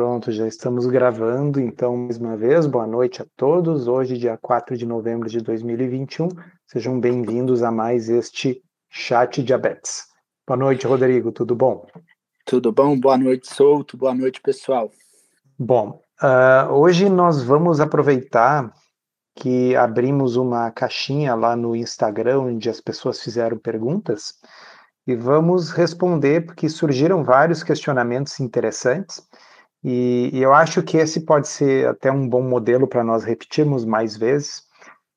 Pronto, já estamos gravando, então, mais uma vez, boa noite a todos. Hoje, dia 4 de novembro de 2021, sejam bem-vindos a mais este Chat Diabetes. Boa noite, Rodrigo, tudo bom? Tudo bom? Boa noite, Souto. Boa noite, pessoal. Bom, uh, hoje nós vamos aproveitar que abrimos uma caixinha lá no Instagram, onde as pessoas fizeram perguntas, e vamos responder, porque surgiram vários questionamentos interessantes e, e eu acho que esse pode ser até um bom modelo para nós repetirmos mais vezes,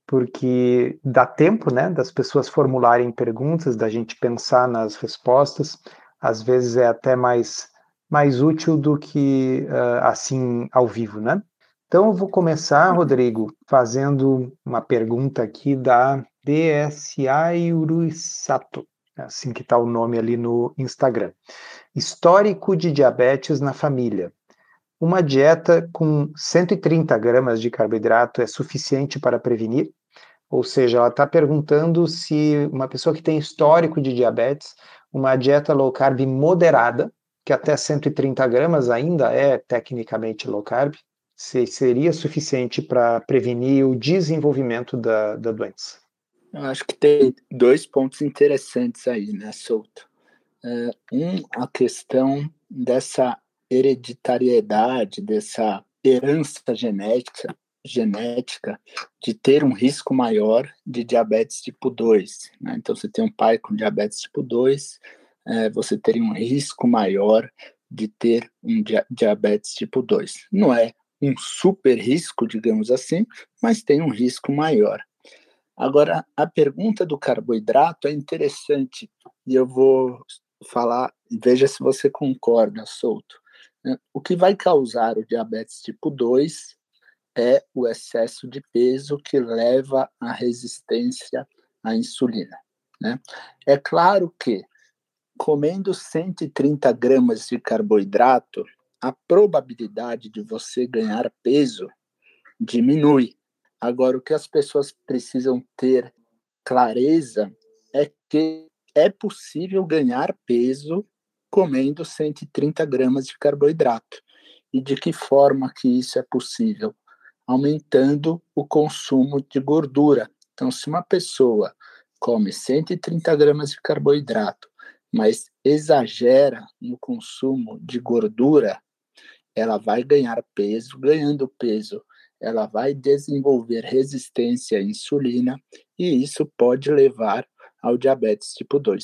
porque dá tempo, né, das pessoas formularem perguntas, da gente pensar nas respostas. Às vezes é até mais mais útil do que uh, assim ao vivo, né? Então eu vou começar, Rodrigo, fazendo uma pergunta aqui da DSA Urusato, assim que está o nome ali no Instagram. Histórico de diabetes na família. Uma dieta com 130 gramas de carboidrato é suficiente para prevenir? Ou seja, ela está perguntando se uma pessoa que tem histórico de diabetes, uma dieta low carb moderada, que até 130 gramas ainda é tecnicamente low carb, se seria suficiente para prevenir o desenvolvimento da, da doença? Eu acho que tem dois pontos interessantes aí, né, Souto? Uh, um, a questão dessa hereditariedade, dessa herança genética, genética de ter um risco maior de diabetes tipo 2. Né? Então, você tem um pai com diabetes tipo 2, é, você teria um risco maior de ter um dia diabetes tipo 2. Não é um super risco, digamos assim, mas tem um risco maior. Agora, a pergunta do carboidrato é interessante e eu vou falar, veja se você concorda, Souto. Né? O que vai causar o diabetes tipo 2 é o excesso de peso que leva à resistência à insulina. Né? É claro que comendo 130 gramas de carboidrato, a probabilidade de você ganhar peso diminui. Agora, o que as pessoas precisam ter clareza é que é possível ganhar peso comendo 130 gramas de carboidrato. E de que forma que isso é possível? Aumentando o consumo de gordura. Então, se uma pessoa come 130 gramas de carboidrato, mas exagera no consumo de gordura, ela vai ganhar peso, ganhando peso, ela vai desenvolver resistência à insulina e isso pode levar ao diabetes tipo 2.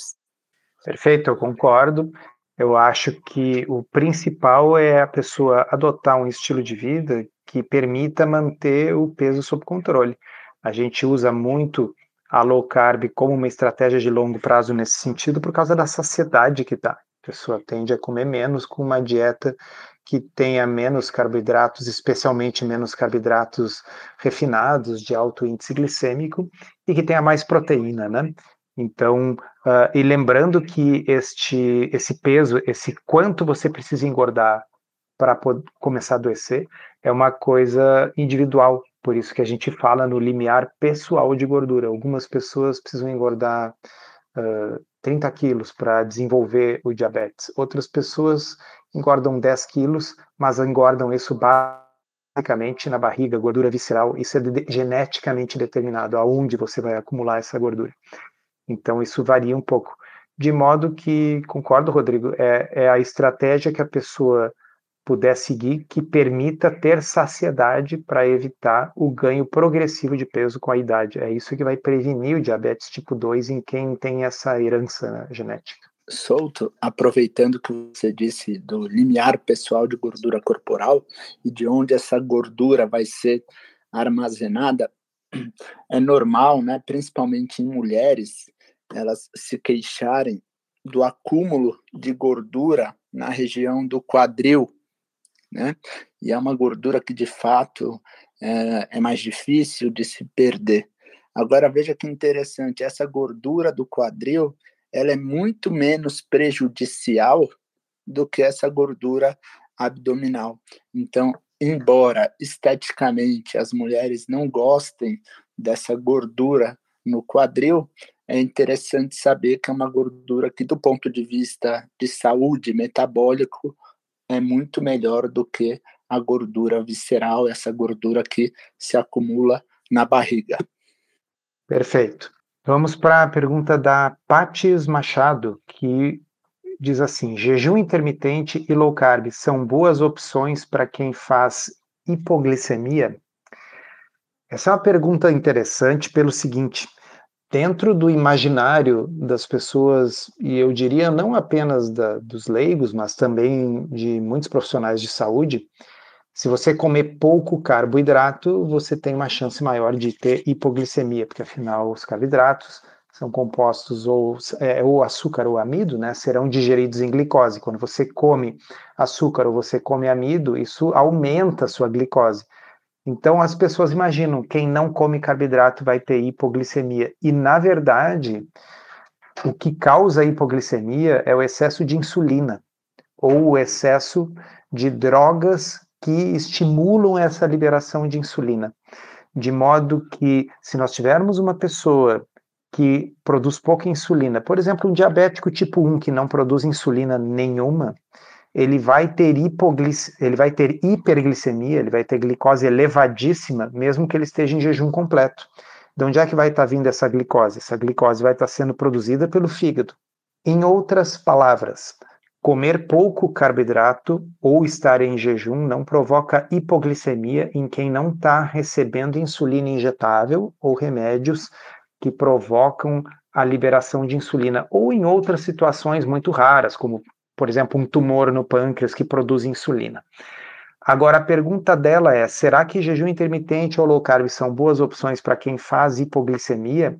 Perfeito, eu concordo. Eu acho que o principal é a pessoa adotar um estilo de vida que permita manter o peso sob controle. A gente usa muito a low carb como uma estratégia de longo prazo nesse sentido por causa da saciedade que dá. A pessoa tende a comer menos com uma dieta que tenha menos carboidratos, especialmente menos carboidratos refinados, de alto índice glicêmico, e que tenha mais proteína, né? Então, uh, e lembrando que este, esse peso, esse quanto você precisa engordar para começar a adoecer, é uma coisa individual. Por isso que a gente fala no limiar pessoal de gordura. Algumas pessoas precisam engordar uh, 30 quilos para desenvolver o diabetes. Outras pessoas engordam 10 quilos, mas engordam isso basicamente na barriga, gordura visceral. Isso é de geneticamente determinado, aonde você vai acumular essa gordura. Então, isso varia um pouco. De modo que, concordo, Rodrigo, é, é a estratégia que a pessoa puder seguir que permita ter saciedade para evitar o ganho progressivo de peso com a idade. É isso que vai prevenir o diabetes tipo 2 em quem tem essa herança né, genética. Solto, aproveitando que você disse do limiar pessoal de gordura corporal e de onde essa gordura vai ser armazenada, é normal, né, principalmente em mulheres, elas se queixarem do acúmulo de gordura na região do quadril, né? E é uma gordura que de fato é, é mais difícil de se perder. Agora veja que interessante, essa gordura do quadril, ela é muito menos prejudicial do que essa gordura abdominal. Então, embora esteticamente as mulheres não gostem dessa gordura no quadril, é interessante saber que é uma gordura que, do ponto de vista de saúde metabólico, é muito melhor do que a gordura visceral, essa gordura que se acumula na barriga. Perfeito. Vamos para a pergunta da Patis Machado, que diz assim: jejum intermitente e low carb são boas opções para quem faz hipoglicemia? Essa é uma pergunta interessante pelo seguinte: dentro do imaginário das pessoas, e eu diria não apenas da, dos leigos, mas também de muitos profissionais de saúde, se você comer pouco carboidrato, você tem uma chance maior de ter hipoglicemia, porque afinal os carboidratos são compostos ou, é, açúcar ou amido, né, serão digeridos em glicose. Quando você come açúcar ou você come amido, isso aumenta a sua glicose. Então as pessoas imaginam quem não come carboidrato vai ter hipoglicemia e na verdade o que causa hipoglicemia é o excesso de insulina ou o excesso de drogas que estimulam essa liberação de insulina. De modo que, se nós tivermos uma pessoa que produz pouca insulina, por exemplo, um diabético tipo 1 que não produz insulina nenhuma, ele vai ter hipoglic... ele vai ter hiperglicemia, ele vai ter glicose elevadíssima, mesmo que ele esteja em jejum completo. De onde é que vai estar vindo essa glicose? Essa glicose vai estar sendo produzida pelo fígado. Em outras palavras, comer pouco carboidrato ou estar em jejum não provoca hipoglicemia em quem não está recebendo insulina injetável ou remédios que provocam a liberação de insulina, ou em outras situações muito raras, como por exemplo, um tumor no pâncreas que produz insulina. Agora, a pergunta dela é: será que jejum intermitente ou low carb são boas opções para quem faz hipoglicemia?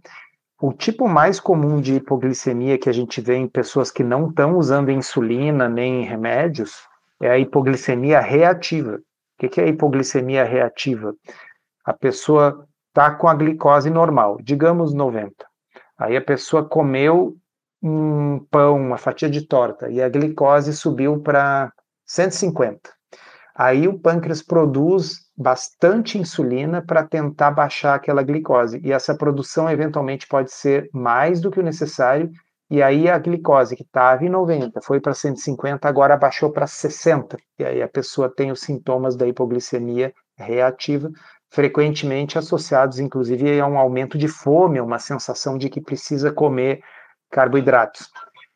O tipo mais comum de hipoglicemia que a gente vê em pessoas que não estão usando insulina nem remédios é a hipoglicemia reativa. O que é a hipoglicemia reativa? A pessoa está com a glicose normal, digamos 90. Aí a pessoa comeu um pão, uma fatia de torta, e a glicose subiu para 150. Aí o pâncreas produz bastante insulina para tentar baixar aquela glicose, e essa produção eventualmente pode ser mais do que o necessário, e aí a glicose que estava em 90 foi para 150, agora baixou para 60, e aí a pessoa tem os sintomas da hipoglicemia reativa, frequentemente associados inclusive a um aumento de fome, uma sensação de que precisa comer carboidratos.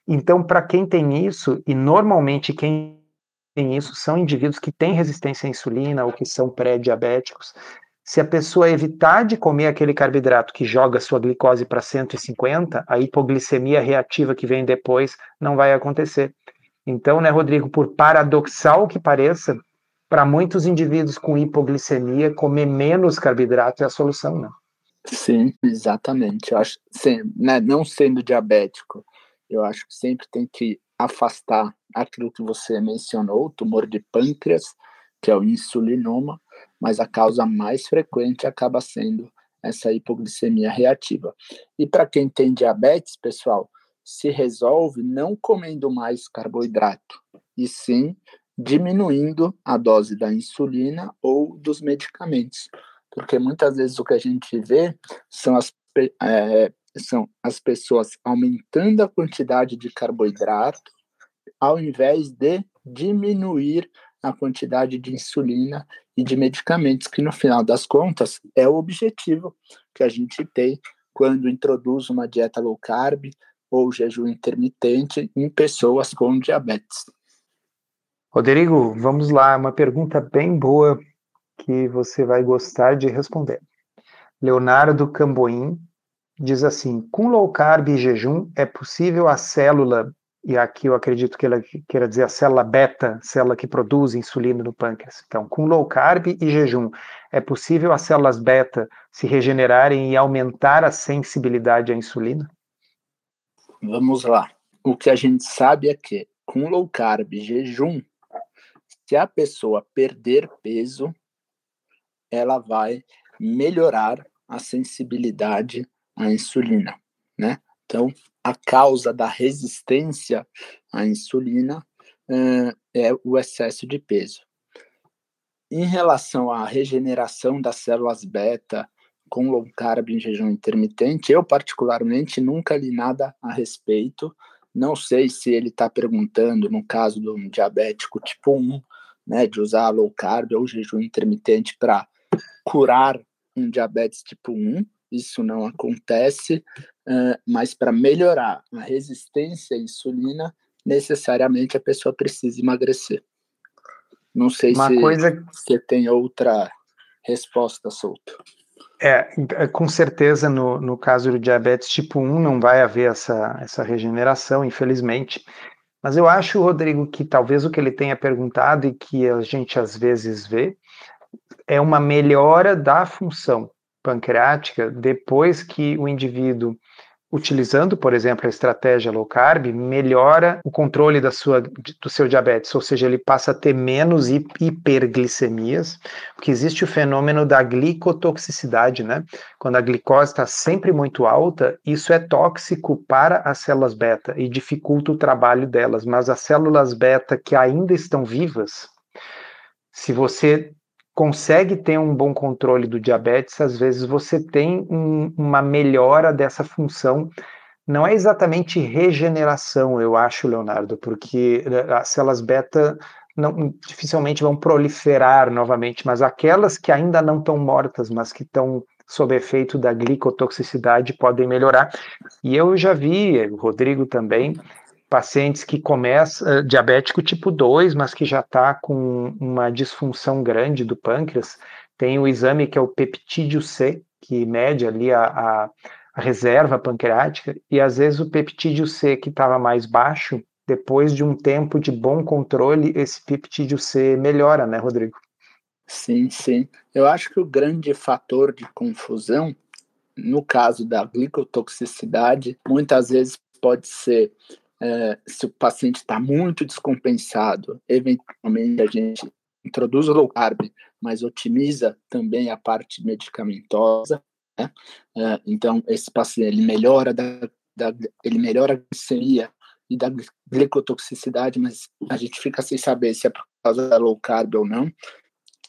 Então, para quem tem isso, e normalmente quem tem isso são indivíduos que têm resistência à insulina ou que são pré-diabéticos, se a pessoa evitar de comer aquele carboidrato que joga sua glicose para 150, a hipoglicemia reativa que vem depois não vai acontecer. Então, né, Rodrigo, por paradoxal que pareça, para muitos indivíduos com hipoglicemia, comer menos carboidrato é a solução, né? Sim, exatamente. Eu acho, sim, né, não sendo diabético, eu acho que sempre tem que afastar aquilo que você mencionou, o tumor de pâncreas, que é o insulinoma, mas a causa mais frequente acaba sendo essa hipoglicemia reativa. E para quem tem diabetes, pessoal, se resolve não comendo mais carboidrato, e sim diminuindo a dose da insulina ou dos medicamentos porque muitas vezes o que a gente vê são as, é, são as pessoas aumentando a quantidade de carboidrato ao invés de diminuir a quantidade de insulina e de medicamentos, que no final das contas é o objetivo que a gente tem quando introduz uma dieta low carb ou jejum intermitente em pessoas com diabetes. Rodrigo, vamos lá, uma pergunta bem boa que você vai gostar de responder. Leonardo Camboim diz assim: com low carb e jejum é possível a célula, e aqui eu acredito que ela queira dizer a célula beta, célula que produz insulina no pâncreas. Então, com low carb e jejum, é possível as células beta se regenerarem e aumentar a sensibilidade à insulina? Vamos lá. O que a gente sabe é que com low carb e jejum, se a pessoa perder peso, ela vai melhorar a sensibilidade à insulina, né? Então, a causa da resistência à insulina uh, é o excesso de peso. Em relação à regeneração das células beta com low carb em jejum intermitente, eu particularmente nunca li nada a respeito. Não sei se ele está perguntando, no caso de um diabético tipo 1, né, de usar low carb ou jejum intermitente para curar um diabetes tipo 1, isso não acontece, mas para melhorar a resistência à insulina, necessariamente a pessoa precisa emagrecer. Não sei Uma se coisa... você tem outra resposta, Solto. É, é, com certeza no, no caso do diabetes tipo 1 não vai haver essa, essa regeneração, infelizmente. Mas eu acho, Rodrigo, que talvez o que ele tenha perguntado e que a gente às vezes vê é uma melhora da função pancreática depois que o indivíduo utilizando, por exemplo, a estratégia low carb, melhora o controle da sua, do seu diabetes, ou seja, ele passa a ter menos hiperglicemias, porque existe o fenômeno da glicotoxicidade, né? Quando a glicose está sempre muito alta, isso é tóxico para as células beta e dificulta o trabalho delas, mas as células beta que ainda estão vivas, se você consegue ter um bom controle do diabetes, às vezes você tem um, uma melhora dessa função. Não é exatamente regeneração, eu acho, Leonardo, porque eh, as células beta não, dificilmente vão proliferar novamente, mas aquelas que ainda não estão mortas, mas que estão sob efeito da glicotoxicidade podem melhorar. E eu já vi, o Rodrigo também, pacientes que começam uh, diabético tipo 2, mas que já está com uma disfunção grande do pâncreas, tem o exame que é o peptídeo C, que mede ali a, a, a reserva pancreática, e às vezes o peptídeo C que estava mais baixo, depois de um tempo de bom controle, esse peptídeo C melhora, né, Rodrigo? Sim, sim. Eu acho que o grande fator de confusão, no caso da glicotoxicidade, muitas vezes pode ser é, se o paciente está muito descompensado, eventualmente a gente introduz o low carb, mas otimiza também a parte medicamentosa. Né? É, então, esse paciente ele melhora, da, da, ele melhora a glicemia e da glicotoxicidade, mas a gente fica sem saber se é por causa da low carb ou não.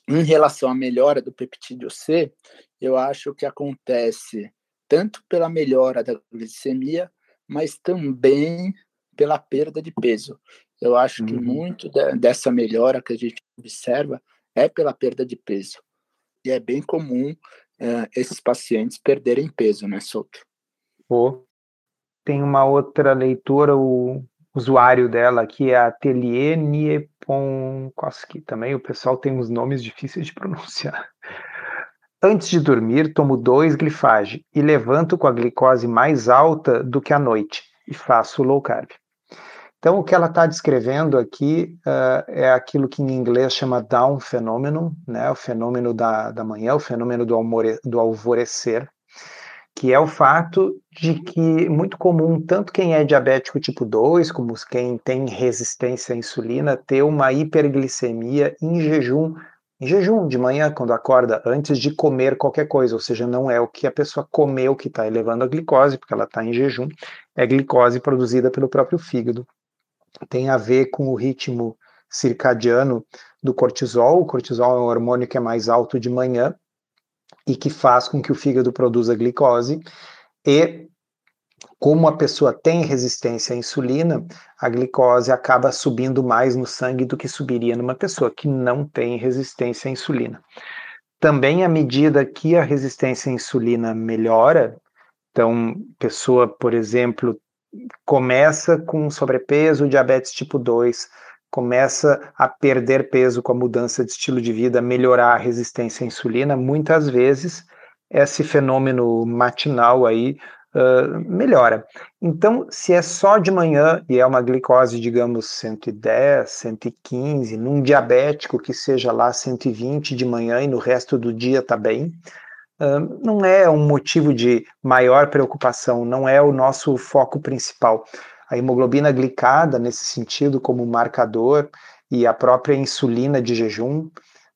Em relação à melhora do peptídeo C, eu acho que acontece tanto pela melhora da glicemia, mas também pela perda de peso. Eu acho uhum. que muito de, dessa melhora que a gente observa é pela perda de peso. E é bem comum uh, esses pacientes perderem peso, né, Souto? Oh. Tem uma outra leitura, o usuário dela aqui é Atelier Nieponkoski. Também o pessoal tem uns nomes difíceis de pronunciar. Antes de dormir, tomo dois glifage e levanto com a glicose mais alta do que à noite e faço low carb. Então, o que ela está descrevendo aqui uh, é aquilo que em inglês chama down phenomenon, né, o fenômeno da, da manhã, o fenômeno do, almore, do alvorecer, que é o fato de que muito comum, tanto quem é diabético tipo 2, como quem tem resistência à insulina, ter uma hiperglicemia em jejum, em jejum de manhã, quando acorda, antes de comer qualquer coisa, ou seja, não é o que a pessoa comeu que está elevando a glicose, porque ela está em jejum, é glicose produzida pelo próprio fígado tem a ver com o ritmo circadiano do cortisol. O cortisol é um hormônio que é mais alto de manhã e que faz com que o fígado produza glicose. E como a pessoa tem resistência à insulina, a glicose acaba subindo mais no sangue do que subiria numa pessoa que não tem resistência à insulina. Também à medida que a resistência à insulina melhora, então, pessoa, por exemplo, começa com sobrepeso, diabetes tipo 2, começa a perder peso com a mudança de estilo de vida, melhorar a resistência à insulina, muitas vezes esse fenômeno matinal aí uh, melhora. Então, se é só de manhã e é uma glicose, digamos, 110, 115, num diabético que seja lá 120 de manhã e no resto do dia tá bem, não é um motivo de maior preocupação, não é o nosso foco principal. A hemoglobina glicada, nesse sentido, como marcador, e a própria insulina de jejum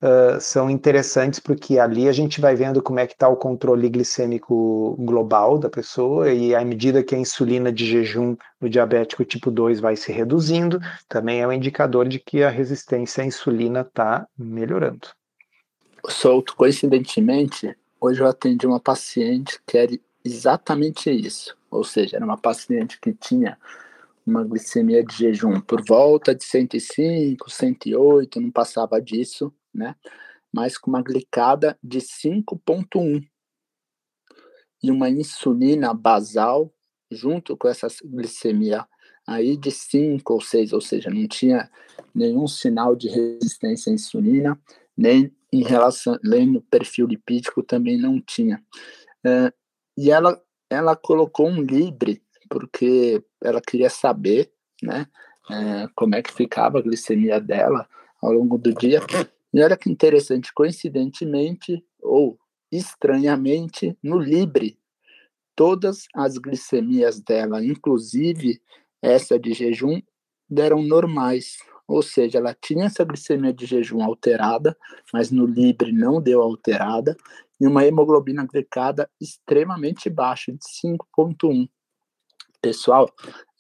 uh, são interessantes porque ali a gente vai vendo como é que está o controle glicêmico global da pessoa e à medida que a insulina de jejum no diabético tipo 2 vai se reduzindo, também é um indicador de que a resistência à insulina está melhorando. Solto, coincidentemente, Hoje eu atendi uma paciente que era exatamente isso. Ou seja, era uma paciente que tinha uma glicemia de jejum por volta de 105, 108, não passava disso, né? Mas com uma glicada de 5.1 e uma insulina basal junto com essa glicemia aí de 5 ou 6, ou seja, não tinha nenhum sinal de resistência à insulina, nem em relação, no perfil lipídico também não tinha. Uh, e ela, ela colocou um Libre porque ela queria saber, né, é, como é que ficava a glicemia dela ao longo do dia. E olha que interessante, coincidentemente ou estranhamente, no Libre, todas as glicemias dela, inclusive essa de jejum, deram normais. Ou seja, ela tinha essa glicemia de jejum alterada, mas no Libre não deu alterada, e uma hemoglobina glicada extremamente baixa, de 5,1 pessoal,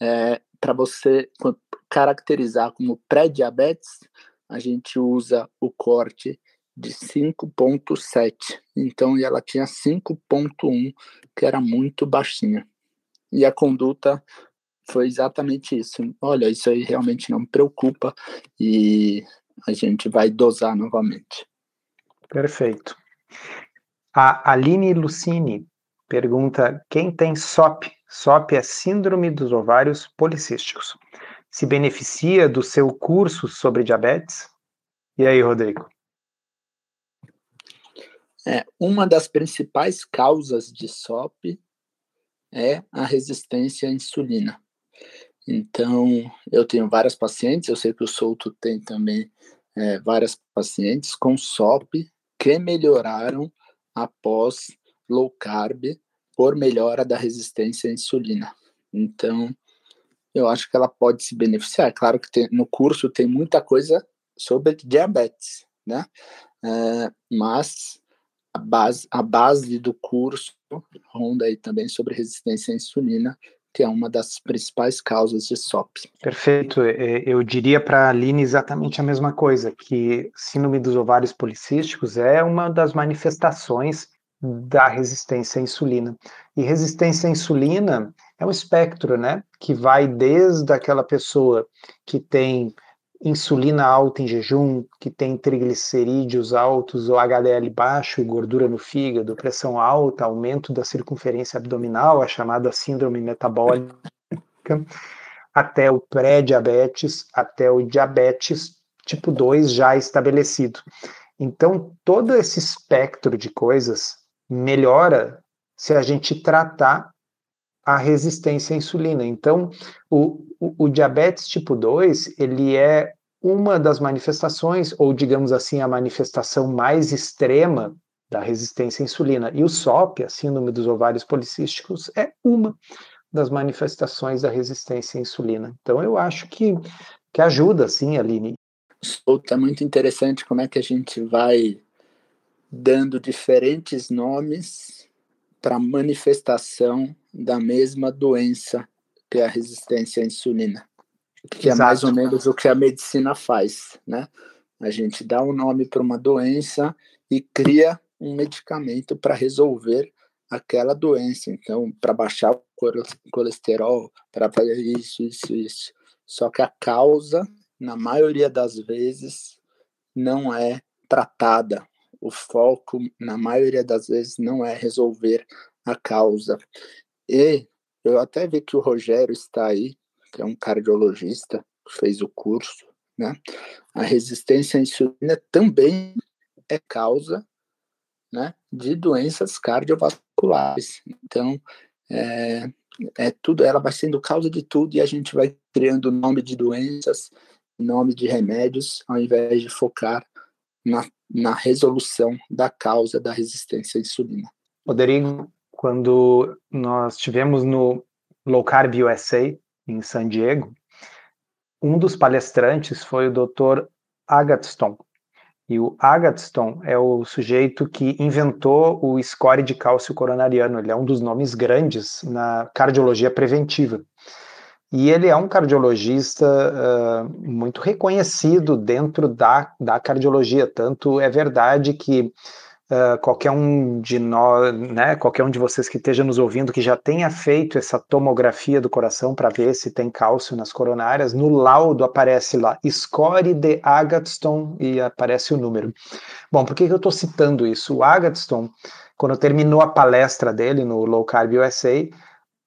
é, para você caracterizar como pré-diabetes, a gente usa o corte de 5.7. Então, ela tinha 5.1, que era muito baixinha. E a conduta foi exatamente isso. Olha, isso aí realmente não me preocupa e a gente vai dosar novamente. Perfeito. A Aline Lucini pergunta: quem tem SOP SOP é Síndrome dos Ovários Policísticos. Se beneficia do seu curso sobre diabetes? E aí, Rodrigo? É, uma das principais causas de SOP é a resistência à insulina. Então, eu tenho várias pacientes, eu sei que o Souto tem também é, várias pacientes com SOP que melhoraram após low carb por melhora da resistência à insulina. Então, eu acho que ela pode se beneficiar. Claro que tem, no curso tem muita coisa sobre diabetes, né? É, mas a base, a base do curso ronda aí também sobre resistência à insulina, que é uma das principais causas de SOP. Perfeito. É, eu diria para a Aline exatamente a mesma coisa, que síndrome dos ovários policísticos é uma das manifestações da resistência à insulina. E resistência à insulina é um espectro, né, que vai desde aquela pessoa que tem insulina alta em jejum, que tem triglicerídeos altos ou HDL baixo, gordura no fígado, pressão alta, aumento da circunferência abdominal, a chamada síndrome metabólica, até o pré-diabetes, até o diabetes tipo 2 já estabelecido. Então, todo esse espectro de coisas melhora se a gente tratar a resistência à insulina. Então, o, o, o, diabetes tipo 2, ele é uma das manifestações, ou digamos assim, a manifestação mais extrema da resistência à insulina. E o SOP, a síndrome dos ovários policísticos, é uma das manifestações da resistência à insulina. Então, eu acho que, que ajuda, sim, Aline. Está muito interessante como é que a gente vai dando diferentes nomes para manifestação da mesma doença que é a resistência à insulina, que Exato. é mais ou menos o que a medicina faz, né? A gente dá um nome para uma doença e cria um medicamento para resolver aquela doença. Então, para baixar o colesterol, para fazer isso, isso, isso. Só que a causa, na maioria das vezes, não é tratada o foco, na maioria das vezes, não é resolver a causa. E eu até vi que o Rogério está aí, que é um cardiologista, fez o curso, né? A resistência à insulina também é causa né, de doenças cardiovasculares. Então, é, é tudo, ela vai sendo causa de tudo e a gente vai criando nome de doenças, nome de remédios, ao invés de focar na, na resolução da causa da resistência à insulina. Rodrigo, quando nós tivemos no Low Carb USA, em San Diego, um dos palestrantes foi o Dr. Agatston. E o Agatston é o sujeito que inventou o score de cálcio coronariano. Ele é um dos nomes grandes na cardiologia preventiva. E ele é um cardiologista uh, muito reconhecido dentro da, da cardiologia. Tanto é verdade que uh, qualquer um de nós, né, qualquer um de vocês que esteja nos ouvindo que já tenha feito essa tomografia do coração para ver se tem cálcio nas coronárias, no laudo aparece lá score de Agatston e aparece o número. Bom, por que, que eu estou citando isso? O Agatston, quando terminou a palestra dele no Low Carb USA,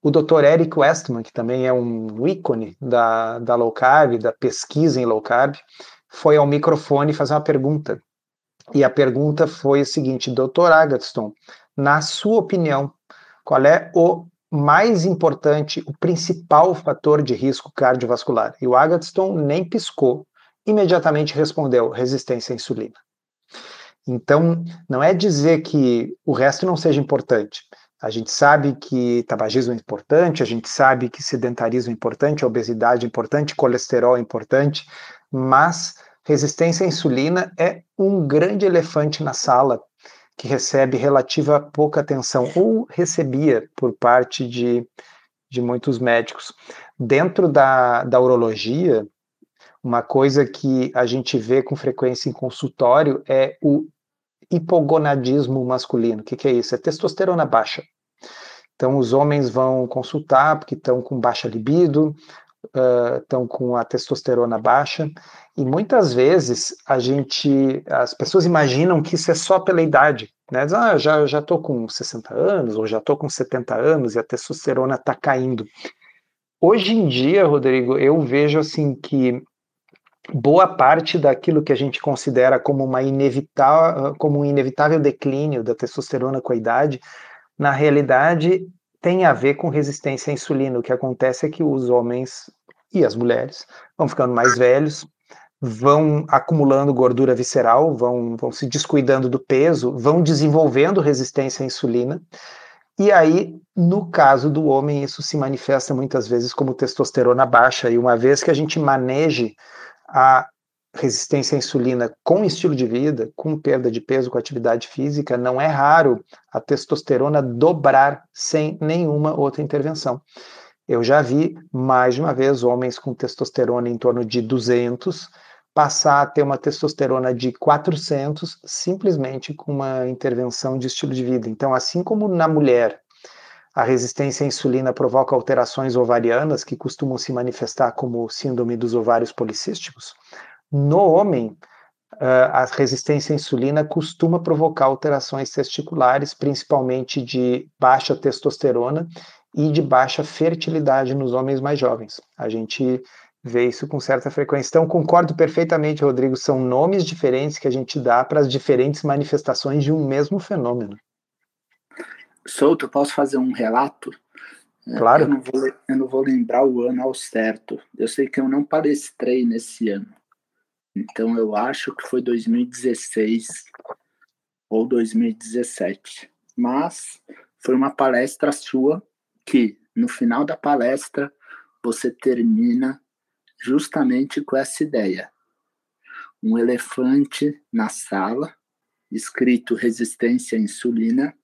o Dr. Eric Westman, que também é um ícone da, da low carb, da pesquisa em low carb, foi ao microfone fazer uma pergunta. E a pergunta foi o seguinte, Dr. Agatston, na sua opinião, qual é o mais importante, o principal fator de risco cardiovascular? E o Agatston nem piscou, imediatamente respondeu resistência à insulina. Então, não é dizer que o resto não seja importante. A gente sabe que tabagismo é importante, a gente sabe que sedentarismo é importante, obesidade é importante, colesterol é importante, mas resistência à insulina é um grande elefante na sala que recebe relativa pouca atenção, ou recebia por parte de, de muitos médicos. Dentro da, da urologia, uma coisa que a gente vê com frequência em consultório é o hipogonadismo masculino. O que, que é isso? É testosterona baixa. Então, os homens vão consultar porque estão com baixa libido, uh, estão com a testosterona baixa, e muitas vezes a gente, as pessoas imaginam que isso é só pela idade, né? Diz, ah, já já estou com 60 anos ou já estou com 70 anos e a testosterona está caindo. Hoje em dia, Rodrigo, eu vejo assim que boa parte daquilo que a gente considera como, uma inevitável, como um inevitável declínio da testosterona com a idade, na realidade tem a ver com resistência à insulina. O que acontece é que os homens e as mulheres vão ficando mais velhos, vão acumulando gordura visceral, vão, vão se descuidando do peso, vão desenvolvendo resistência à insulina. E aí, no caso do homem, isso se manifesta muitas vezes como testosterona baixa. E uma vez que a gente maneje a resistência à insulina com estilo de vida, com perda de peso, com atividade física, não é raro a testosterona dobrar sem nenhuma outra intervenção. Eu já vi mais de uma vez homens com testosterona em torno de 200 passar a ter uma testosterona de 400 simplesmente com uma intervenção de estilo de vida. Então, assim como na mulher a resistência à insulina provoca alterações ovarianas que costumam se manifestar como síndrome dos ovários policísticos, no homem, a resistência à insulina costuma provocar alterações testiculares, principalmente de baixa testosterona e de baixa fertilidade nos homens mais jovens. A gente vê isso com certa frequência. Então, concordo perfeitamente, Rodrigo, são nomes diferentes que a gente dá para as diferentes manifestações de um mesmo fenômeno. Souto, posso fazer um relato? Claro. Eu não, vou, eu não vou lembrar o ano ao certo. Eu sei que eu não palestrei nesse ano. Então eu acho que foi 2016 ou 2017. Mas foi uma palestra sua que no final da palestra você termina justamente com essa ideia. Um elefante na sala, escrito resistência à insulina,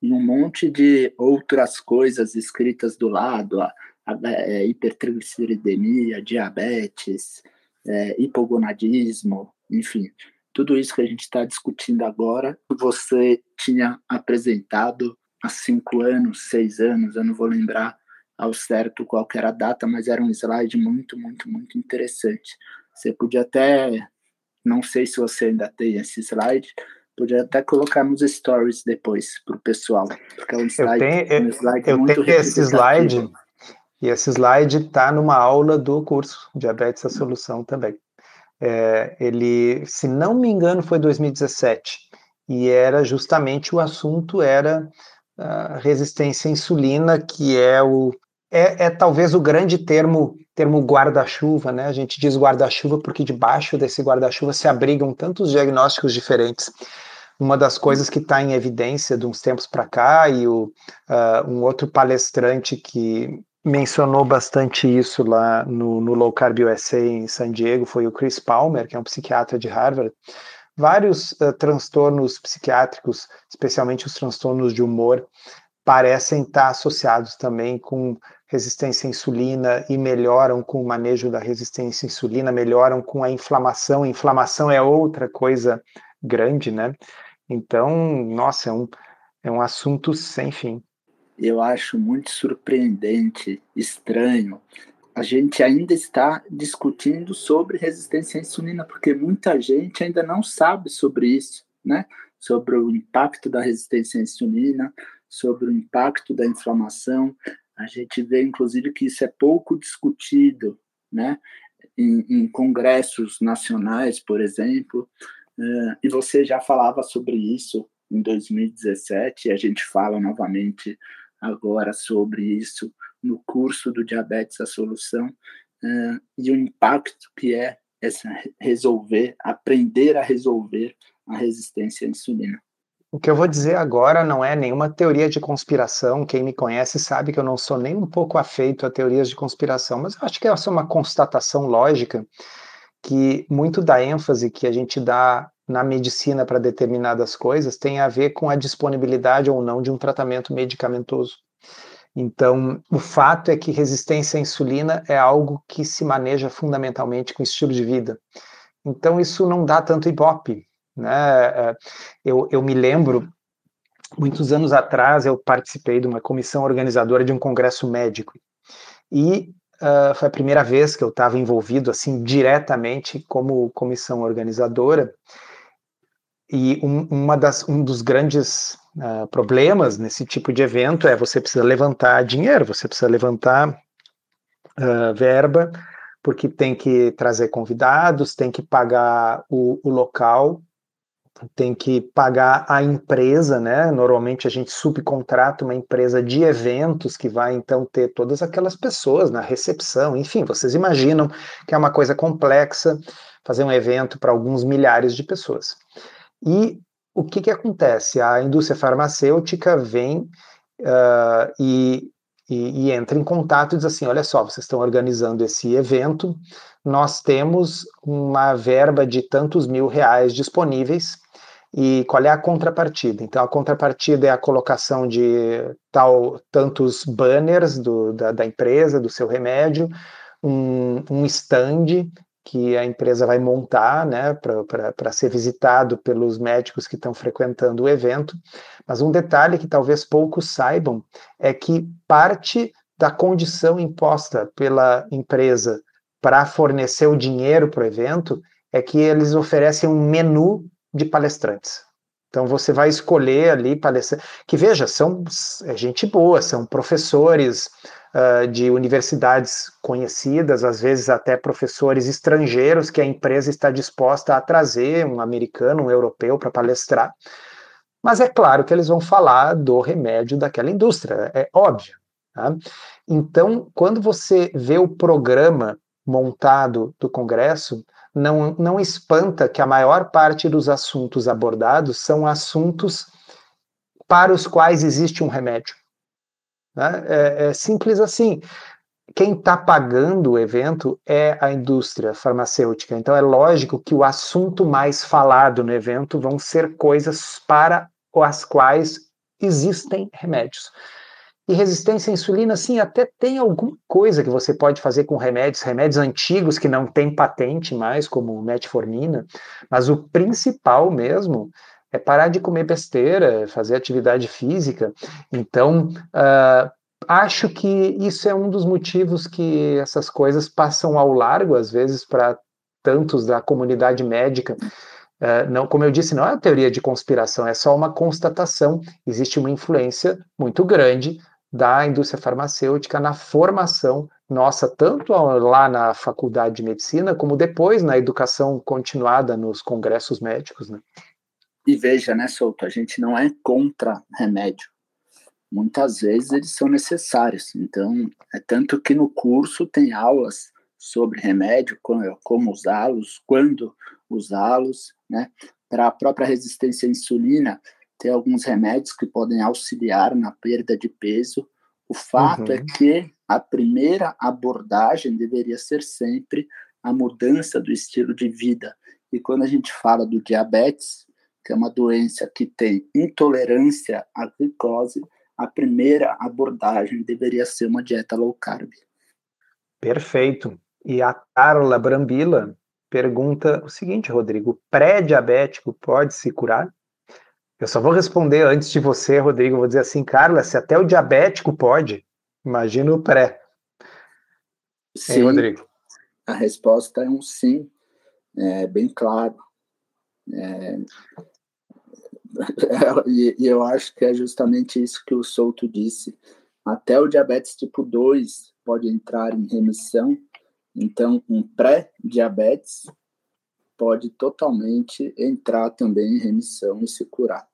e um monte de outras coisas escritas do lado, a, a, a é, hipertrigliceridemia, diabetes, é, hipogonadismo, enfim, tudo isso que a gente está discutindo agora, você tinha apresentado há cinco anos, seis anos, eu não vou lembrar ao certo qual era a data, mas era um slide muito, muito, muito interessante. Você podia até, não sei se você ainda tem esse slide, podia até colocar nos stories depois para o pessoal, porque é um slide, eu tenho, um slide eu muito tenho esse slide e esse slide está numa aula do curso Diabetes a Solução também. É, ele, se não me engano, foi 2017 e era justamente o assunto era a resistência à insulina, que é o é, é talvez o grande termo termo guarda-chuva, né? A gente diz guarda-chuva porque debaixo desse guarda-chuva se abrigam tantos diagnósticos diferentes. Uma das coisas que está em evidência de uns tempos para cá, e o, uh, um outro palestrante que mencionou bastante isso lá no, no Low Carb USA em San Diego, foi o Chris Palmer, que é um psiquiatra de Harvard. Vários uh, transtornos psiquiátricos, especialmente os transtornos de humor, parecem estar associados também com resistência à insulina e melhoram com o manejo da resistência à insulina, melhoram com a inflamação. Inflamação é outra coisa grande, né? Então, nossa, é um, é um assunto sem fim. Eu acho muito surpreendente, estranho. A gente ainda está discutindo sobre resistência à insulina, porque muita gente ainda não sabe sobre isso, né? Sobre o impacto da resistência à insulina, sobre o impacto da inflamação. A gente vê, inclusive, que isso é pouco discutido, né? Em, em congressos nacionais, por exemplo. Uh, e você já falava sobre isso em 2017, e a gente fala novamente agora sobre isso no curso do Diabetes a Solução, uh, e o impacto que é essa resolver, aprender a resolver a resistência à insulina. O que eu vou dizer agora não é nenhuma teoria de conspiração. Quem me conhece sabe que eu não sou nem um pouco afeito a teorias de conspiração, mas eu acho que essa é uma constatação lógica que muito da ênfase que a gente dá na medicina para determinadas coisas tem a ver com a disponibilidade ou não de um tratamento medicamentoso. Então, o fato é que resistência à insulina é algo que se maneja fundamentalmente com estilo de vida. Então, isso não dá tanto ibope, né? É, eu, eu me lembro, muitos anos atrás, eu participei de uma comissão organizadora de um congresso médico. E uh, foi a primeira vez que eu estava envolvido assim diretamente como comissão organizadora. E um, uma das, um dos grandes uh, problemas nesse tipo de evento é você precisa levantar dinheiro, você precisa levantar uh, verba, porque tem que trazer convidados, tem que pagar o, o local tem que pagar a empresa, né? Normalmente a gente subcontrata uma empresa de eventos que vai então ter todas aquelas pessoas na recepção, enfim, vocês imaginam que é uma coisa complexa fazer um evento para alguns milhares de pessoas. E o que, que acontece? A indústria farmacêutica vem uh, e, e, e entra em contato e diz assim: olha só, vocês estão organizando esse evento, nós temos uma verba de tantos mil reais disponíveis e qual é a contrapartida? Então, a contrapartida é a colocação de tal tantos banners do, da, da empresa, do seu remédio, um, um stand que a empresa vai montar né, para ser visitado pelos médicos que estão frequentando o evento. Mas um detalhe que talvez poucos saibam é que parte da condição imposta pela empresa para fornecer o dinheiro para o evento é que eles oferecem um menu de palestrantes. Então você vai escolher ali palestrantes, que veja, são é gente boa, são professores uh, de universidades conhecidas, às vezes até professores estrangeiros que a empresa está disposta a trazer, um americano, um europeu, para palestrar. Mas é claro que eles vão falar do remédio daquela indústria, é óbvio. Tá? Então, quando você vê o programa montado do Congresso, não, não espanta que a maior parte dos assuntos abordados são assuntos para os quais existe um remédio. Né? É, é simples assim. Quem está pagando o evento é a indústria farmacêutica. Então é lógico que o assunto mais falado no evento vão ser coisas para as quais existem remédios. E resistência à insulina, sim, até tem alguma coisa que você pode fazer com remédios, remédios antigos que não têm patente mais, como metformina, mas o principal mesmo é parar de comer besteira, fazer atividade física. Então, uh, acho que isso é um dos motivos que essas coisas passam ao largo, às vezes, para tantos da comunidade médica. Uh, não, como eu disse, não é uma teoria de conspiração, é só uma constatação. Existe uma influência muito grande da indústria farmacêutica na formação nossa, tanto lá na faculdade de medicina, como depois na educação continuada nos congressos médicos. Né? E veja, né, Souto, a gente não é contra remédio. Muitas vezes eles são necessários. Então, é tanto que no curso tem aulas sobre remédio, como, como usá-los, quando usá-los, né? Para a própria resistência à insulina, tem alguns remédios que podem auxiliar na perda de peso. O fato é uhum. é que a primeira abordagem deveria ser sempre a mudança do estilo de vida. E quando a gente fala do diabetes, que é uma doença que tem intolerância à glicose, a primeira abordagem deveria ser uma dieta low carb. Perfeito. E a Carla Brambila pergunta o seguinte, Rodrigo: pré-diabético pode se curar? Eu só vou responder antes de você, Rodrigo. Vou dizer assim, Carla, se até o diabético pode, imagina o pré. Sim, Ei, Rodrigo. A resposta é um sim, é bem claro. É, e, e, eu acho que é justamente isso que o Souto disse. Até o diabetes tipo 2 pode entrar em remissão, então um pré-diabetes pode totalmente entrar também em remissão e se curar.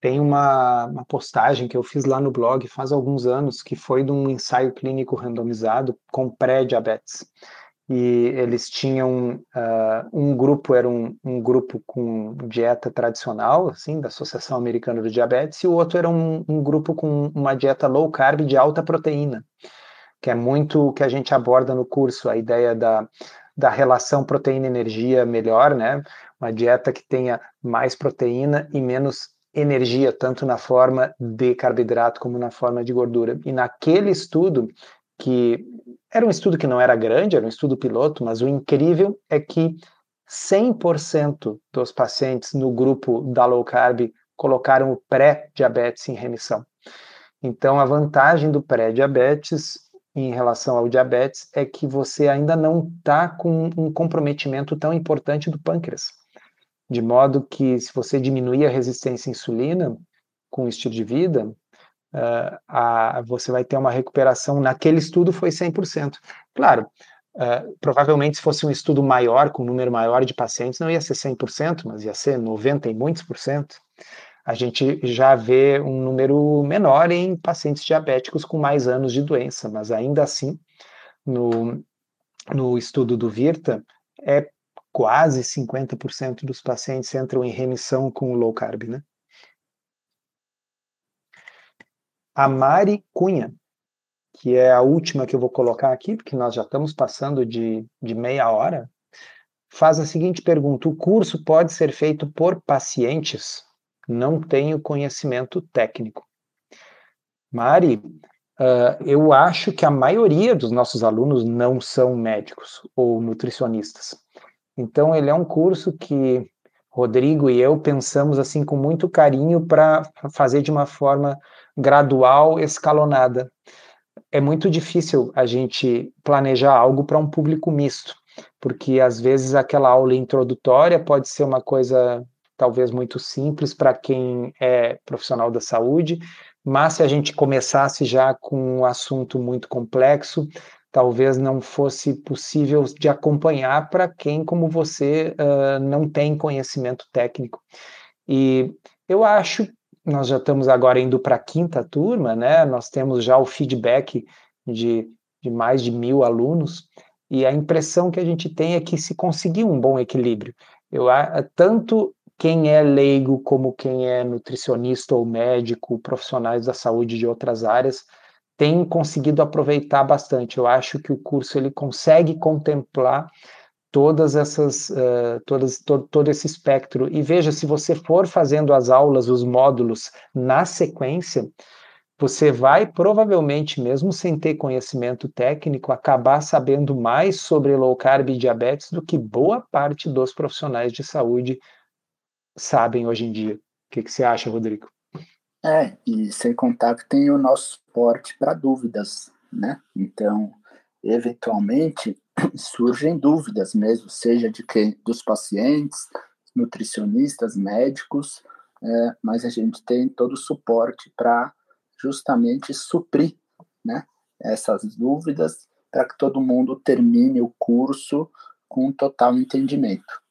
Tem uma, uma, postagem que eu fiz lá no blog faz alguns anos, que foi de um ensaio clínico randomizado com pré-diabetes. E eles tinham uh, um grupo, era um, um, grupo com dieta tradicional, assim, da Associação Americana do Diabetes, e o outro era um, um grupo com uma dieta low carb de alta proteína, que é muito o que a gente aborda no curso, a ideia da, da relação proteína-energia melhor, né? Uma dieta que tenha mais proteína e menos energia, tanto na forma de carboidrato como na forma de gordura. E naquele estudo, que era um estudo que não era grande, era um estudo piloto, mas o incrível é que 100% dos pacientes no grupo da low carb colocaram o pré-diabetes em remissão. Então, a vantagem do pré-diabetes em relação ao diabetes é que você ainda não está com um comprometimento tão importante do pâncreas. De modo que, se você diminuir a resistência à insulina com o estilo de vida, uh, a, você vai ter uma recuperação. Naquele estudo foi 100%. Claro, uh, provavelmente se fosse um estudo maior, com um número maior de pacientes, não ia ser 100%, mas ia ser 90 e muitos por cento a gente já vê um número menor em pacientes diabéticos com mais anos de doença, mas ainda assim, no, no estudo do Virta, é quase 50% dos pacientes entram em remissão com low carb, né? A Mari Cunha, que é a última que eu vou colocar aqui, porque nós já estamos passando de, de meia hora, faz a seguinte pergunta: o curso pode ser feito por pacientes? Não tenho conhecimento técnico. Mari, uh, eu acho que a maioria dos nossos alunos não são médicos ou nutricionistas. Então, ele é um curso que Rodrigo e eu pensamos assim com muito carinho para fazer de uma forma gradual, escalonada. É muito difícil a gente planejar algo para um público misto, porque às vezes aquela aula introdutória pode ser uma coisa talvez muito simples para quem é profissional da saúde, mas se a gente começasse já com um assunto muito complexo, talvez não fosse possível de acompanhar para quem, como você, uh, não tem conhecimento técnico. E eu acho, nós já estamos agora indo para a quinta turma, né? Nós temos já o feedback de, de mais de mil alunos, e a impressão que a gente tem é que se conseguiu um bom equilíbrio. Eu, tanto quem é leigo, como quem é nutricionista ou médico, profissionais da saúde de outras áreas, tem conseguido aproveitar bastante. Eu acho que o curso ele consegue contemplar todas essas, uh, todas, todo, todo esse espectro. E veja, se você for fazendo as aulas, os módulos na sequência, você vai provavelmente, mesmo sem ter conhecimento técnico, acabar sabendo mais sobre low carb e diabetes do que boa parte dos profissionais de saúde sabem hoje em dia. O que, que você acha, Rodrigo? É, e sem contar que tem o nosso suporte para dúvidas, né? Então, eventualmente surgem dúvidas mesmo, seja de quem, dos pacientes, nutricionistas, médicos, é, mas a gente tem todo o suporte para justamente suprir, né? Essas dúvidas para que todo mundo termine o curso com total entendimento.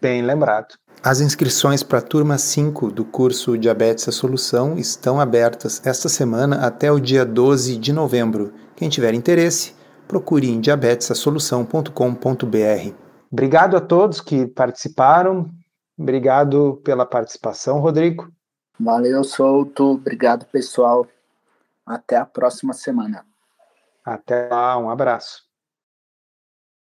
Bem lembrado. As inscrições para a turma 5 do curso Diabetes a Solução estão abertas esta semana até o dia 12 de novembro. Quem tiver interesse, procure em diabetesasolução.com.br. Obrigado a todos que participaram. Obrigado pela participação, Rodrigo. Valeu, Souto. Obrigado, pessoal. Até a próxima semana. Até lá, um abraço.